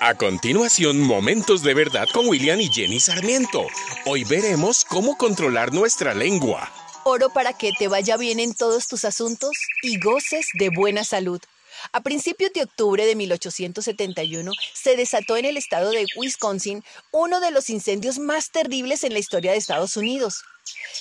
A continuación, Momentos de Verdad con William y Jenny Sarmiento. Hoy veremos cómo controlar nuestra lengua. Oro para que te vaya bien en todos tus asuntos y goces de buena salud. A principios de octubre de 1871 se desató en el estado de Wisconsin uno de los incendios más terribles en la historia de Estados Unidos.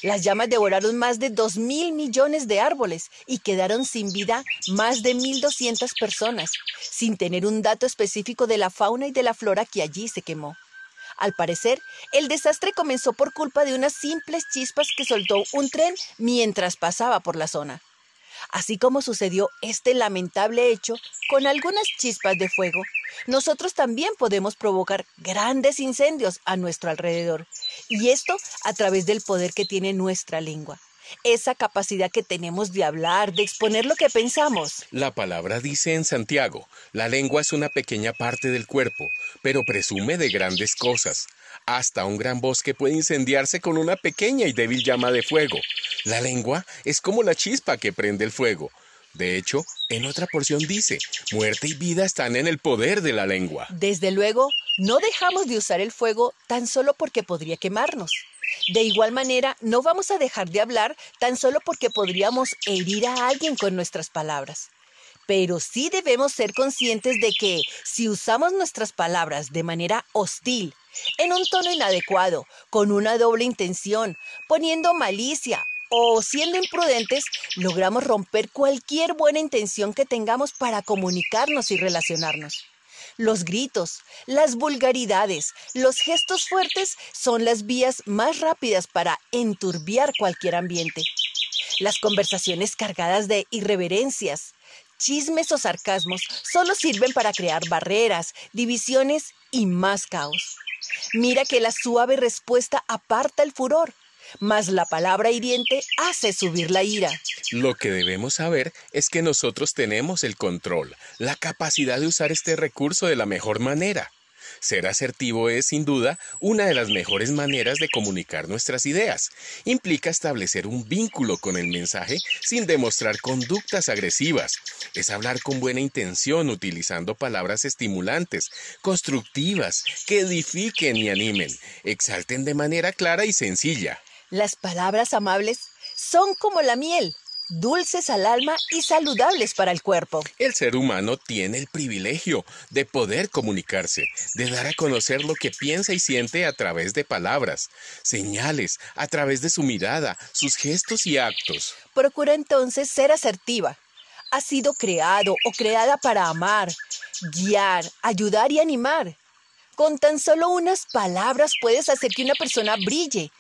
Las llamas devoraron más de 2 mil millones de árboles y quedaron sin vida más de 1.200 personas, sin tener un dato específico de la fauna y de la flora que allí se quemó. Al parecer, el desastre comenzó por culpa de unas simples chispas que soltó un tren mientras pasaba por la zona. Así como sucedió este lamentable hecho con algunas chispas de fuego, nosotros también podemos provocar grandes incendios a nuestro alrededor. Y esto a través del poder que tiene nuestra lengua. Esa capacidad que tenemos de hablar, de exponer lo que pensamos. La palabra dice en Santiago, la lengua es una pequeña parte del cuerpo, pero presume de grandes cosas. Hasta un gran bosque puede incendiarse con una pequeña y débil llama de fuego. La lengua es como la chispa que prende el fuego. De hecho, en otra porción dice, muerte y vida están en el poder de la lengua. Desde luego, no dejamos de usar el fuego tan solo porque podría quemarnos. De igual manera, no vamos a dejar de hablar tan solo porque podríamos herir a alguien con nuestras palabras. Pero sí debemos ser conscientes de que si usamos nuestras palabras de manera hostil, en un tono inadecuado, con una doble intención, poniendo malicia o siendo imprudentes, logramos romper cualquier buena intención que tengamos para comunicarnos y relacionarnos. Los gritos, las vulgaridades, los gestos fuertes son las vías más rápidas para enturbiar cualquier ambiente. Las conversaciones cargadas de irreverencias, chismes o sarcasmos solo sirven para crear barreras, divisiones y más caos. Mira que la suave respuesta aparta el furor, mas la palabra hiriente hace subir la ira. Lo que debemos saber es que nosotros tenemos el control, la capacidad de usar este recurso de la mejor manera. Ser asertivo es, sin duda, una de las mejores maneras de comunicar nuestras ideas. Implica establecer un vínculo con el mensaje sin demostrar conductas agresivas. Es hablar con buena intención utilizando palabras estimulantes, constructivas, que edifiquen y animen, exalten de manera clara y sencilla. Las palabras amables son como la miel, dulces al alma y saludables para el cuerpo. El ser humano tiene el privilegio de poder comunicarse, de dar a conocer lo que piensa y siente a través de palabras, señales, a través de su mirada, sus gestos y actos. Procura entonces ser asertiva. Has sido creado o creada para amar, guiar, ayudar y animar. Con tan solo unas palabras puedes hacer que una persona brille,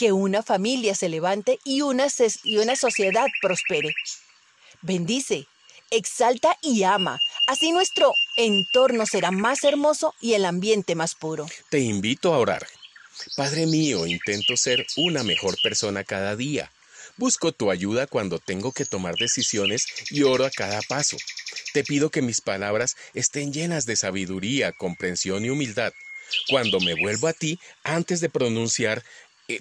que una familia se levante y una, y una sociedad prospere. Bendice, exalta y ama. Así nuestro entorno será más hermoso y el ambiente más puro. Te invito a orar. Padre mío, intento ser una mejor persona cada día. Busco tu ayuda cuando tengo que tomar decisiones y oro a cada paso. Te pido que mis palabras estén llenas de sabiduría, comprensión y humildad. Cuando me vuelvo a ti, antes de pronunciar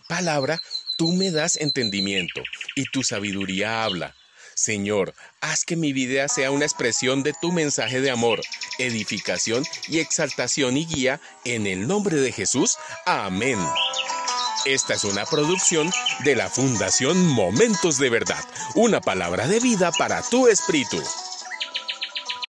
palabra, tú me das entendimiento y tu sabiduría habla. Señor, haz que mi vida sea una expresión de tu mensaje de amor, edificación y exaltación y guía en el nombre de Jesús. Amén. Esta es una producción de la Fundación Momentos de Verdad, una palabra de vida para tu espíritu.